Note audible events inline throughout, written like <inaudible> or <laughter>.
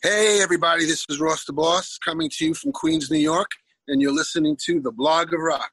Hey, everybody, this is Ross the Boss coming to you from Queens, New York, and you're listening to The Blog of Rock.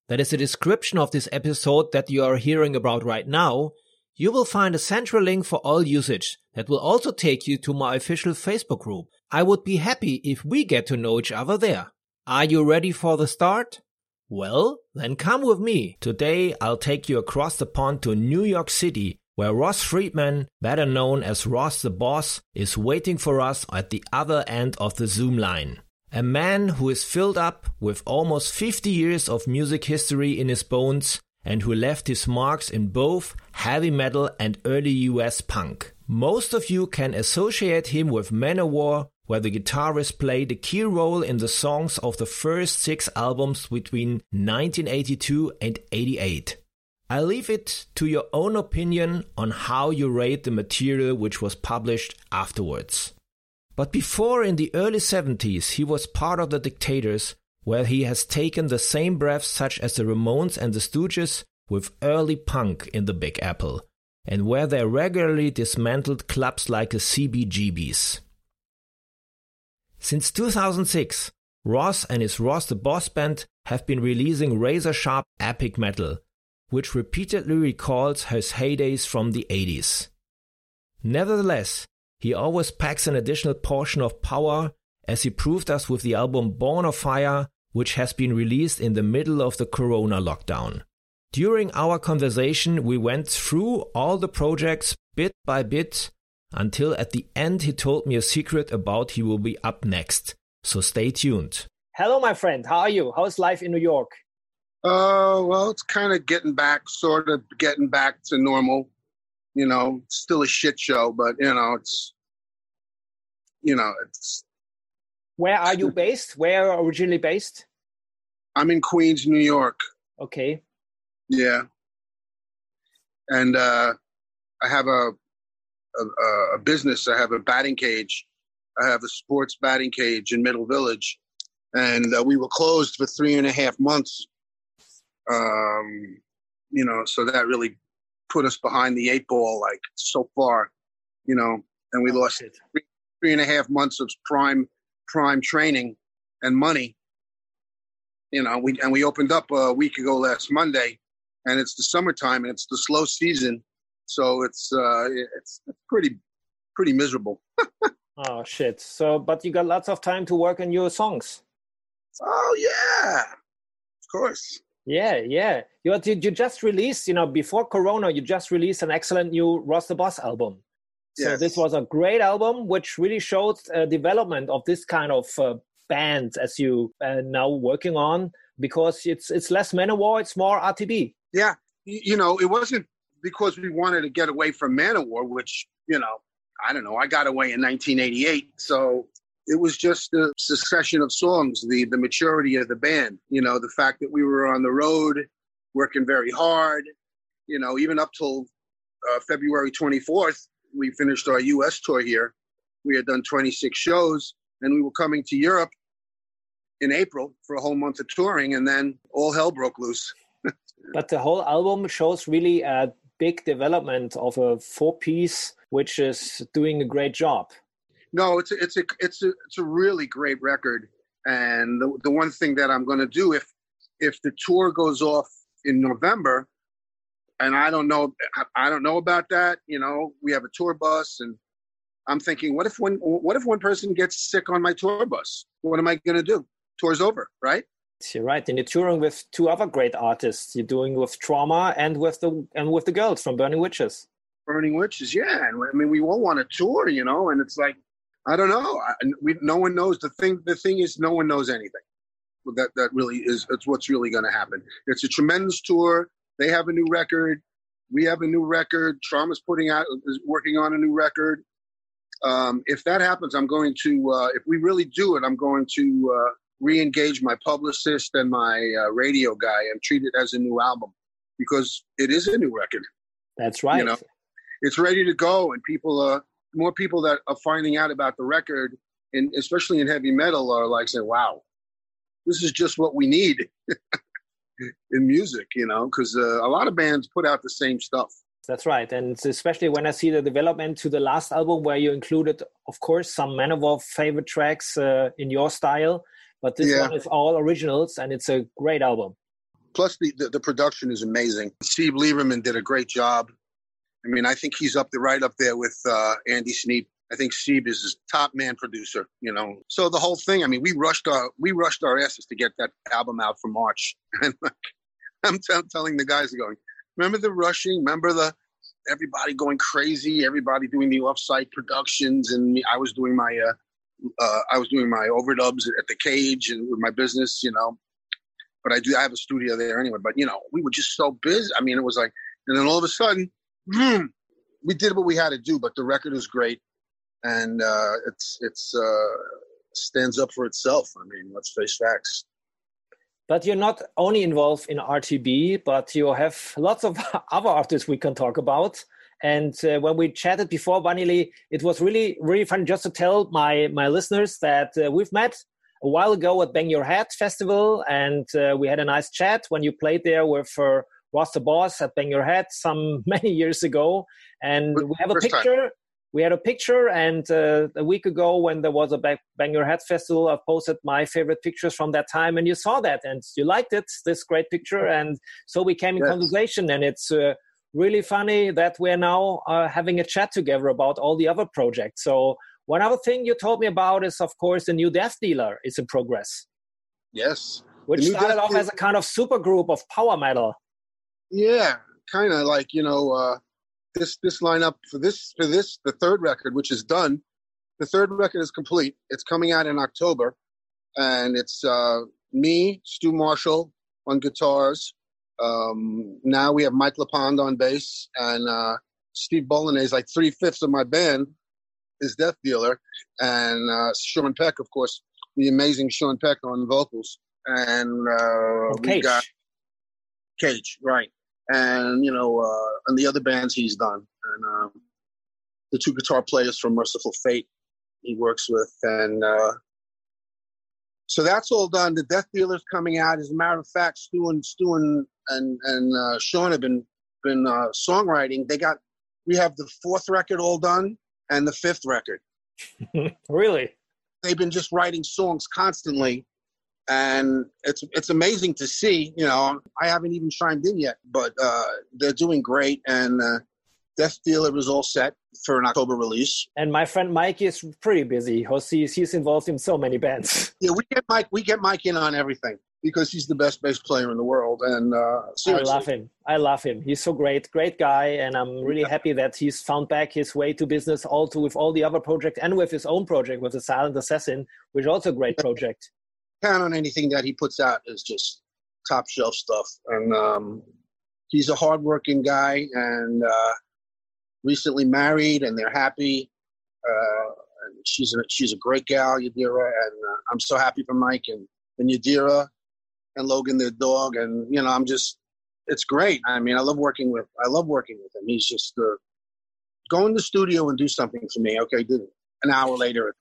that is the description of this episode that you are hearing about right now, you will find a central link for all usage that will also take you to my official Facebook group. I would be happy if we get to know each other there. Are you ready for the start? Well, then come with me. Today I'll take you across the pond to New York City, where Ross Friedman, better known as Ross the Boss, is waiting for us at the other end of the Zoom line. A man who is filled up with almost 50 years of music history in his bones and who left his marks in both heavy metal and early US punk. Most of you can associate him with Manowar, where the guitarist played a key role in the songs of the first six albums between 1982 and 88. I leave it to your own opinion on how you rate the material which was published afterwards. But before in the early 70s, he was part of the Dictators, where he has taken the same breaths such as the Ramones and the Stooges with early punk in the Big Apple, and where they regularly dismantled clubs like the CBGBs. Since 2006, Ross and his Ross the Boss band have been releasing razor sharp epic metal, which repeatedly recalls his heydays from the 80s. Nevertheless, he always packs an additional portion of power, as he proved us with the album Born of Fire, which has been released in the middle of the corona lockdown. During our conversation, we went through all the projects bit by bit until at the end he told me a secret about he will be up next. So stay tuned. Hello, my friend. How are you? How's life in New York? Oh, uh, well, it's kind of getting back, sort of getting back to normal you know, still a shit show, but you know, it's you know, it's Where are you based? Where are originally based? I'm in Queens, New York. Okay. Yeah. And uh I have a a, a business. I have a batting cage. I have a sports batting cage in Middle Village, and uh, we were closed for three and a half months. Um, you know, so that really put us behind the eight ball like so far, you know, and we oh, lost three, three and a half months of prime prime training and money. You know, we and we opened up a week ago last Monday, and it's the summertime and it's the slow season, so it's uh, it's, it's pretty pretty miserable. <laughs> oh shit! So, but you got lots of time to work on your songs. Oh yeah, of course. Yeah, yeah. You, you just released, you know, before Corona, you just released an excellent new Ross the Boss album. So this was a great album, which really showed uh, development of this kind of uh, band as you uh, now working on, because it's it's less Manowar, it's more RTB. Yeah, you know, it wasn't because we wanted to get away from Manowar, which you know, I don't know, I got away in 1988, so it was just a succession of songs, the the maturity of the band, you know, the fact that we were on the road, working very hard, you know, even up till uh, February 24th, we finished our U.S. tour here. We had done 26 shows, and we were coming to Europe in April for a whole month of touring, and then all hell broke loose. <laughs> but the whole album shows really a big development of a four piece, which is doing a great job no, it's a, it's a it's a it's a really great record. And the the one thing that I'm going to do if if the tour goes off in November, and I don't know I don't know about that. You know, we have a tour bus, and I'm thinking, what if one what if one person gets sick on my tour bus? What am I going to do? Tour's over, right? You're right, and you're touring with two other great artists. You're doing with Trauma and with the and with the girls from Burning Witches. Burning Witches, yeah. And I mean, we all want to tour, you know. And it's like, I don't know. I, we, no one knows. The thing, the thing is, no one knows anything. That that really is. It's what's really going to happen. It's a tremendous tour. They have a new record. We have a new record. Trauma's putting out is working on a new record. Um, if that happens, I'm going to. Uh, if we really do it, I'm going to uh, re-engage my publicist and my uh, radio guy and treat it as a new album because it is a new record. That's right. You know, it's ready to go, and people, uh, more people that are finding out about the record, and especially in heavy metal, are like saying, "Wow, this is just what we need." <laughs> in music, you know, because uh, a lot of bands put out the same stuff. That's right, and especially when I see the development to the last album, where you included, of course, some Manowar favorite tracks uh, in your style, but this yeah. one is all originals, and it's a great album. Plus, the, the, the production is amazing. Steve Lieberman did a great job. I mean, I think he's up there, right up there with uh, Andy Sneap. I think Steve is his top man producer. You know, so the whole thing. I mean, we rushed our we rushed our asses to get that album out for March, <laughs> and like, I'm t- telling the guys, going, remember the rushing? Remember the everybody going crazy? Everybody doing the offsite productions, and I was doing my uh, uh, I was doing my overdubs at the cage and with my business, you know. But I do I have a studio there anyway. But you know, we were just so busy. I mean, it was like, and then all of a sudden, boom, we did what we had to do. But the record is great, and uh, it's it's uh, stands up for itself. I mean, let's face facts. But you're not only involved in RTB, but you have lots of <laughs> other artists we can talk about. And uh, when we chatted before, Vanille, it was really, really fun just to tell my, my listeners that uh, we've met a while ago at Bang Your Head Festival, and uh, we had a nice chat when you played there with Ross the Boss at Bang Your Head some <laughs> many years ago. And we have a picture. Time. We had a picture, and uh, a week ago, when there was a Bang Your Head Festival, I posted my favorite pictures from that time, and you saw that, and you liked it, this great picture, and so we came in yes. conversation, and it's uh, really funny that we're now uh, having a chat together about all the other projects. So one other thing you told me about is, of course, the new Death Dealer is in progress. Yes, which started off as a kind of super group of power metal. Yeah, kind of like you know uh, this this lineup for this for this the third record, which is done. The third record is complete. It's coming out in October, and it's uh, me, Stu Marshall on guitars, um, now we have Mike LePond on bass, and uh, Steve Bolognese, like three fifths of my band, is Death Dealer, and uh, Sean Peck, of course, the amazing Sean Peck on vocals, and uh, we got Cage, right? And you know, uh, and the other bands he's done, and um, the two guitar players from Mercyful Fate he works with, and uh, so that's all done. The Death Dealer's coming out. As a matter of fact, Stu and Stu and and, and uh, Sean have been been uh, songwriting. They got we have the fourth record all done and the fifth record. <laughs> really? They've been just writing songs constantly, and it's it's amazing to see. You know, I haven't even chimed in yet, but uh, they're doing great, and uh, Death Dealer is all set for an October release. And my friend Mike is pretty busy. He's, he's involved in so many bands. <laughs> Yeah, we get Mike. We get Mike in on everything because he's the best bass player in the world. And uh, I love him. I love him. He's so great, great guy, and I'm really yeah. happy that he's found back his way to business, also with all the other projects and with his own project with the Silent Assassin, which is also a great project. Count on anything that he puts out is just top shelf stuff, and um, he's a hardworking guy, and uh, recently married and they're happy. Uh, and she's a, she's a great gal, Yadira, and uh, I'm so happy for Mike and, and Yadira and Logan, their dog. And, you know, I'm just, it's great. I mean, I love working with, I love working with him. He's just, uh, go in the studio and do something for me. Okay, it. An hour later,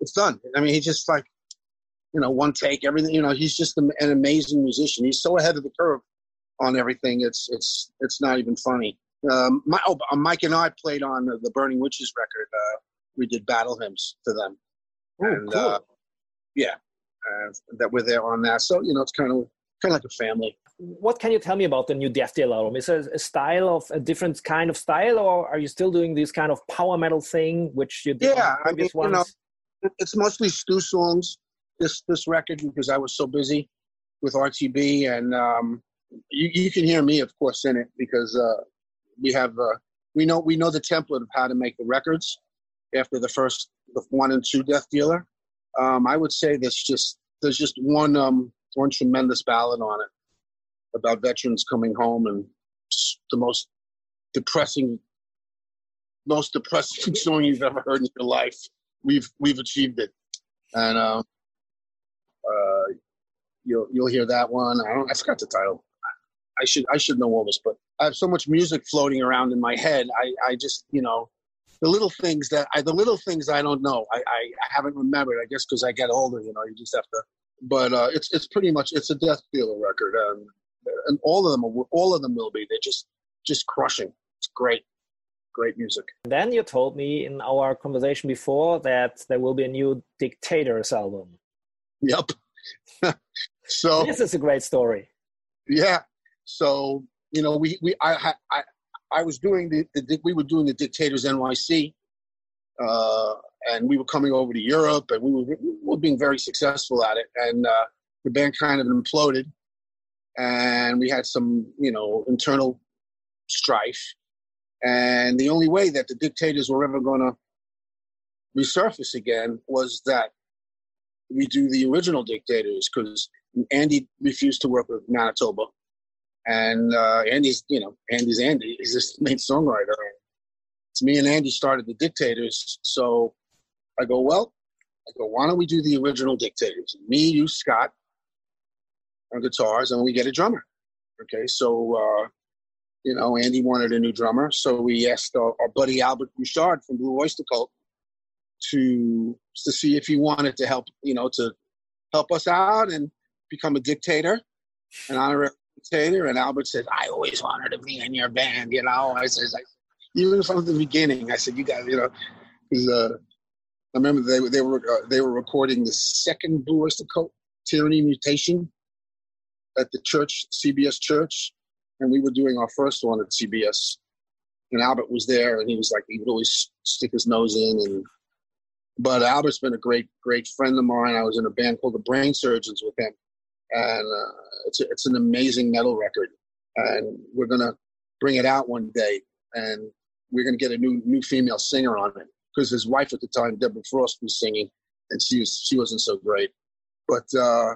it's done. I mean, he's just like, you know, one take, everything. You know, he's just an amazing musician. He's so ahead of the curve on everything. It's it's it's not even funny. Um, my, oh, uh, Mike and I played on the, the Burning Witches record. Uh, we did battle hymns to them. Oh, and, cool. Uh, yeah, uh, that we're there on that. So you know, it's kind of kind of like a family. What can you tell me about the new Death Dealer album? Is it a style of a different kind of style, or are you still doing this kind of power metal thing, which you did yeah, I mean, ones? You know, it's mostly Stu songs. This this record because I was so busy with RTB, and um, you, you, can hear me, of course, in it because uh, we have uh, we know we know the template of how to make the records after the first the one and two Death Dealer. Um, I would say there's just there's just one um, one tremendous ballad on it about veterans coming home and the most depressing most depressing <laughs> song you've ever heard in your life. We've we've achieved it, and uh, uh, you'll you'll hear that one. I don't. I forgot the title. I should I should know all this, but I have so much music floating around in my head. I I just you know the little things that I the little things I don't know. I I, haven't remembered. I guess because I get older. You know, you just have to. But uh, it's it's pretty much it's a Death Dealer record, and and all of them all of them will be. They're just just crushing. It's great great music. Then you told me in our conversation before that there will be a new Dictators album. Yep. <laughs> so this is a great story. Yeah. So you know, we we I I I was doing the, the we were doing the Dictators NYC, uh, and we were coming over to Europe, and we were we were being very successful at it, and uh, the band kind of imploded, and we had some you know internal strife, and the only way that the Dictators were ever going to resurface again was that we do the original Dictators because Andy refused to work with Manitoba. And uh, Andy's, you know, Andy's Andy. He's the main songwriter. It's me and Andy started the Dictators. So I go, well, I go, why don't we do the original Dictators? Me, you, Scott, on guitars, and we get a drummer. Okay, so uh, you know, Andy wanted a new drummer, so we asked our, our buddy Albert Bouchard from Blue Oyster Cult to to see if he wanted to help, you know, to help us out and become a dictator, an honorary dictator. And Albert said, "I always wanted to be in your band," you know. I said, even from the beginning, I said, "You guys, you know," because uh, I remember they they were uh, they were recording the second Blue Oyster Cult Tyranny Mutation at the church, CBS Church, and we were doing our first one at CBS. And Albert was there, and he was like, he would always stick his nose in. And but Albert's been a great, great friend of mine. I was in a band called the Brain Surgeons with him, and uh, it's a, it's an amazing metal record. And we're gonna bring it out one day, and we're gonna get a new new female singer on it because his wife at the time, Deborah Frost, was singing, and she was she wasn't so great. But uh,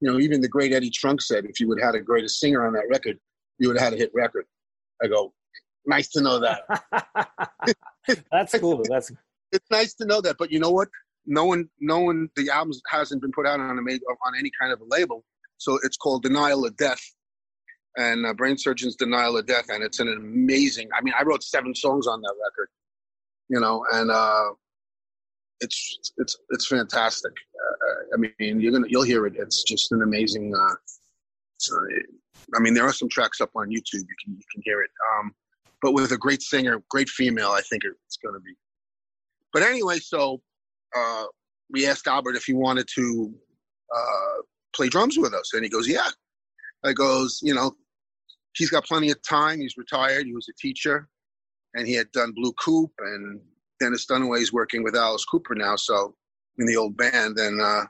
you know, even the great Eddie Trunk said if you would have had a greatest singer on that record, you would have had a hit record. I go, nice to know that. <laughs> That's cool. That's it's nice to know that. But you know what? No one, no one. The album hasn't been put out on a made on any kind of a label, so it's called Denial of Death, and uh, Brain Surgeon's Denial of Death, and it's an amazing. I mean, I wrote seven songs on that record, you know, and uh, it's it's it's fantastic. Uh, I mean, you're gonna you'll hear it. It's just an amazing. Uh, I mean, there are some tracks up on YouTube. You can you can hear it. Um, but with a great singer, great female, I think it's going to be. But anyway, so uh, we asked Albert if he wanted to uh, play drums with us, and he goes, "Yeah." I goes, you know, he's got plenty of time. He's retired. He was a teacher, and he had done Blue Coupe, and Dennis Dunaway's working with Alice Cooper now, so in the old band, and uh,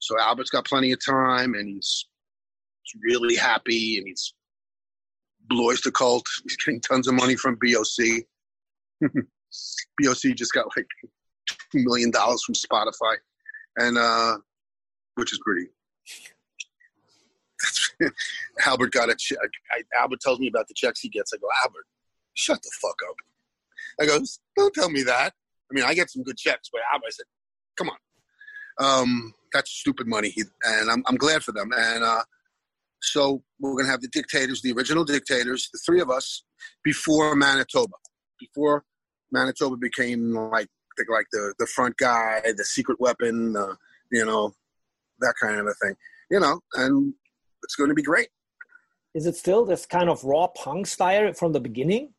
so Albert's got plenty of time, and he's He's really happy and he's Blue Oyster Cult. <laughs> He's getting tons of money from BOC. <laughs> BOC just got like two million dollars from Spotify, and uh, which is pretty. <laughs> Albert got a check. I, Albert tells me about the checks he gets. I go, Albert, shut the fuck up. I goes, don't tell me that. I mean, I get some good checks, but Albert, I said, come on. Um, that's stupid money, and I'm, I'm glad for them. And uh, so we're to have the dictators, the original dictators, the three of us, before Manitoba, before Manitoba became like the, like the the front guy, the secret weapon, uh, you know, that kind of a thing, you know, and it's going to be great. Is it still this kind of raw punk style from the beginning?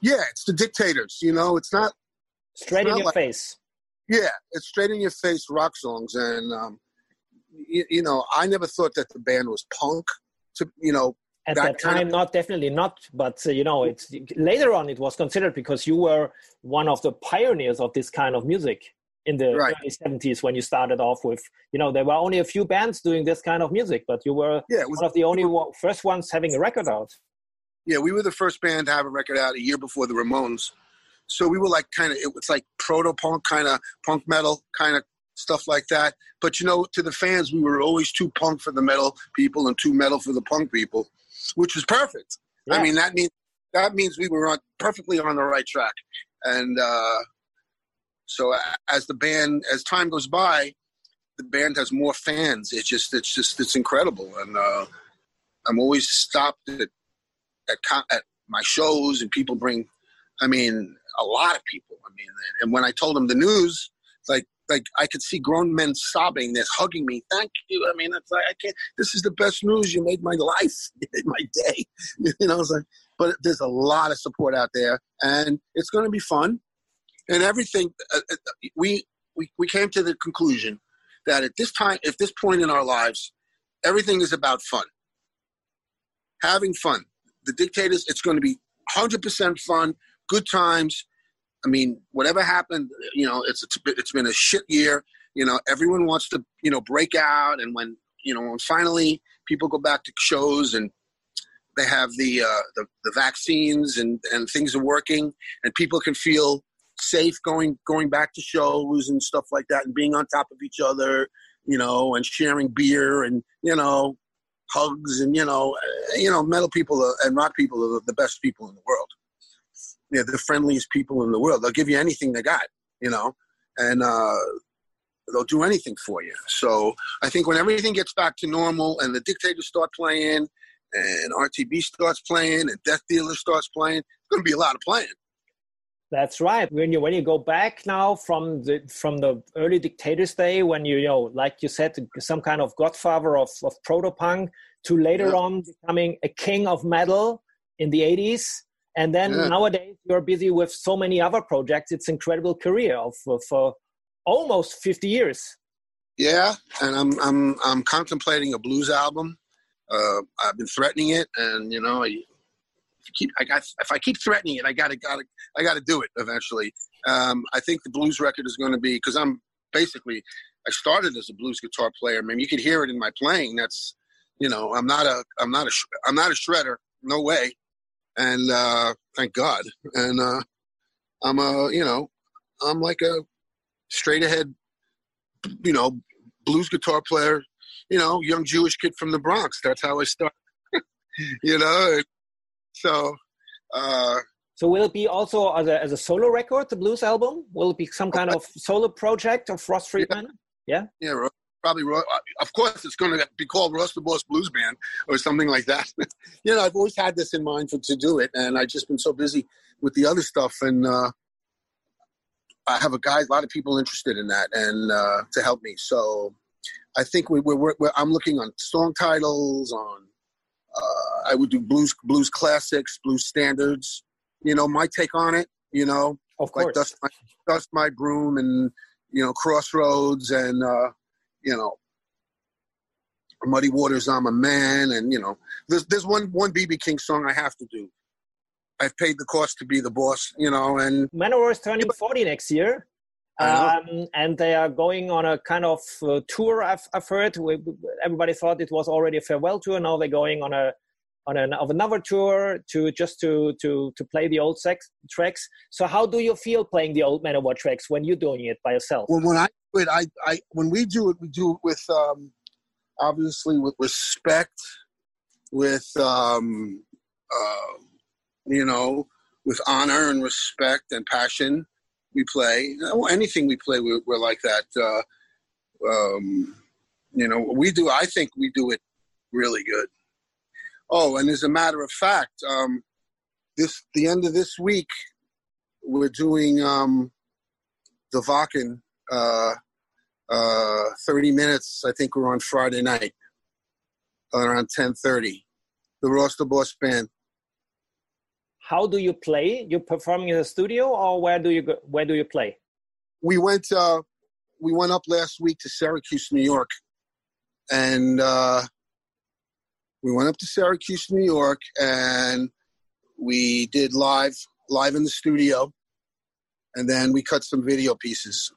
Yeah, it's the dictators. You know, it's not straight it's in not your like, face. Yeah, it's straight in your face rock songs, and um, you, you, know, I never thought that the band was punk. To you know, at that, that time, of, not definitely not. But uh, you know, it's later on it was considered because you were one of the pioneers of this kind of music. in the right. early 70s when you started off with you know there were only a few bands doing this kind of music but you were yeah, was, one of the only first ones having a record out yeah we were the first band to have a record out a year before the ramones so we were like kind of it was like proto punk kind of punk metal kind of stuff like that but you know to the fans we were always too punk for the metal people and too metal for the punk people which was perfect yeah. i mean that means that means we were on perfectly on the right track and uh so as the band, as time goes by, the band has more fans. It's just, it's just, it's incredible. And uh, I'm always stopped at, at, at my shows, and people bring, I mean, a lot of people. I mean, and when I told them the news, like, like I could see grown men sobbing. They're hugging me. Thank you. I mean, it's like I can't. This is the best news. You made my <laughs> life. <laughs> My day. <laughs> You know, it's like. But there's a lot of support out there, and it's going to be fun and everything. Uh, uh, we, we we came to the conclusion that at this time, at this point in our lives, everything is about fun. Having fun. The dictators, it's going to be 100% fun, good times. I mean, whatever happened, you know, it's, it's it's been a shit year. You know, everyone wants to, you know, break out, and when you know, when finally people go back to shows and they have the uh, the, the vaccines and and things are working, and people can feel safe going going back to shows and stuff like that, and being on top of each other, you know, and sharing beer and you know, hugs and you know, you know, metal people and rock people are the best people in the world. Yeah, the friendliest people in the world. They'll give you anything they got, you know, and uh, they'll do anything for you. So I think when everything gets back to normal and the dictators start playing and RTB starts playing and Death Dealer starts playing, it's going to be a lot of playing. That's right. When you when you go back now from the from the early dictators day, when you, you know, like you said, some kind of godfather of, of proto punk, to later yeah. on becoming a king of metal in the eighties, and then yeah. nowadays you're busy with so many other projects. It's incredible career of for almost fifty years. Yeah, and I'm I'm I'm contemplating a blues album. Uh, I've been threatening it, and you know, keep I got if I keep threatening it, I gotta gotta I gotta do it eventually. Um, I think the blues record is going to be because I'm basically I started as a blues guitar player. I mean, you could hear it in my playing. That's you know I'm not a I'm not a I'm not a shredder. No way. And uh, thank God. And uh, I'm a you know I'm like a straight ahead you know blues guitar player. You know, young Jewish kid from the Bronx. That's how I started. <laughs> you know, so, uh, so will it be also as a, as a solo record, the blues album? Will it be some kind of solo project of Ross Friedman? Yeah. Yeah, yeah probably. Uh, of course, it's going to be called Ross the Boss Blues Band or something like that. <laughs> you know, I've always had this in mind for to do it, and I've just been so busy with the other stuff, and uh, I have a guy, a lot of people interested in that, and uh, to help me. So, I think we, we're, we're, I'm looking on song titles, on uh, I would do blues blues classics, blues standards. You know, my take on it. You know, of course, like dust my dust my broom and you know crossroads and uh, you know muddy waters. I'm a man, and you know, there's there's one one BB King song I have to do. I've paid the cost to be the boss, you know, and Manowar is turning 40 next year. Um, and they are going on a kind of uh, tour. I've, I've heard. We, everybody thought it was already a farewell tour. Now they're going on a on an, of another tour to just to to to play the old sex, tracks. So how do you feel playing the old Manowar tracks when you're doing it by yourself? Well, when I it, I, I when we do it, we do it with um, obviously with respect, with um, uh, you know, with honor and respect and passion we play. Anything we play, we're, we're like that. Uh, um, you know, we do. I think we do it really good. Oh, and as a matter of fact, um, this the end of this week, we're doing um, the Wacken. Uh, uh, 30 minutes. I think we're on Friday night around 10:30. The Ross the Boss Band how do you play? You're performing in the studio, or where do you go, where do you play? We went uh, we went up last week to Syracuse, New York, and uh, we went up to Syracuse, New York, and we did live live in the studio, and then we cut some video pieces.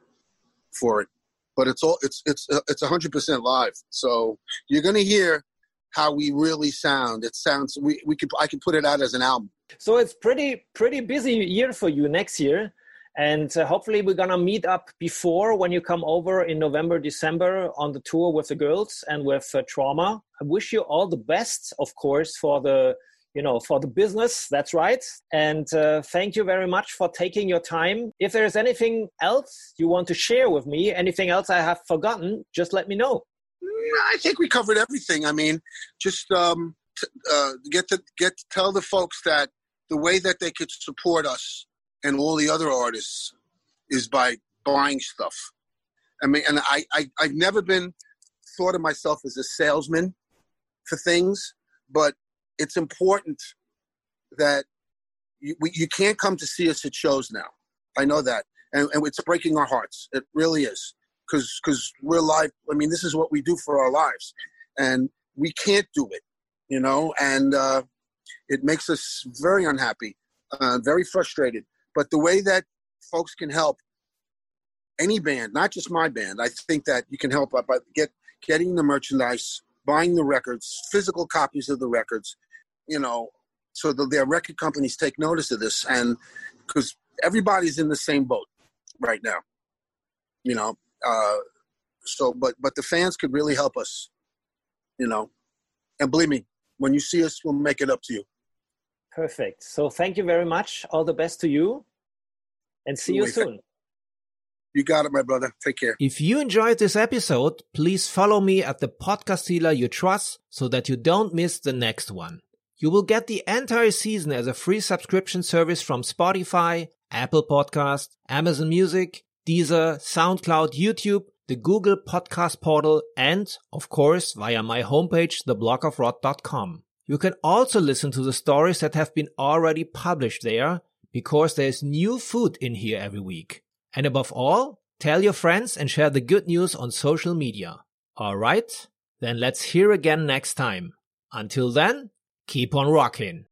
For it, but it's all it's it's it's hundred percent live. So you're gonna hear how we really sound. It sounds we we could I could put it out as an album. So it's pretty pretty busy year for you next year. And uh, hopefully, we're gonna meet up before when you come over in November, December on the tour with the girls and with uh, Trauma. I wish you all the best, of course, for the you know for the business that's right. And uh, thank you very much for taking your time. If there's anything else you want to share with me anything else i have forgotten just let me know. I think we covered everything. I mean just um, t- uh, get to get to tell the folks that the way that they could support us and all the other artists is by buying stuff. I mean, and I, I I've never been thought of myself as a salesman for things, but it's important that you, we, you can't come to see us at shows now. I know that, and, and it's breaking our hearts. It really is, because because we're live. I mean, this is what we do for our lives, and we can't do it, you know, and uh, it makes us very unhappy, uh, very frustrated. But the way that folks can help any band, not just my band, I think that you can help by get getting the merchandise, buying the records, physical copies of the records, you know, so that their record companies take notice of this, and because everybody's in the same boat right now, you know. Uh, so, but but the fans could really help us, you know, and believe me, when you see us, we'll make it up to you. Perfect. So thank you very much. All the best to you and see you soon. You got it, my brother. Take care. If you enjoyed this episode, please follow me at the podcast dealer you trust so that you don't miss the next one. You will get the entire season as a free subscription service from Spotify, Apple Podcast, Amazon Music, Deezer, SoundCloud, YouTube, the Google Podcast Portal, and, of course, via my homepage, theblogofrock.com. You can also listen to the stories that have been already published there because there's new food in here every week. And above all, tell your friends and share the good news on social media. Alright? Then let's hear again next time. Until then, keep on rocking.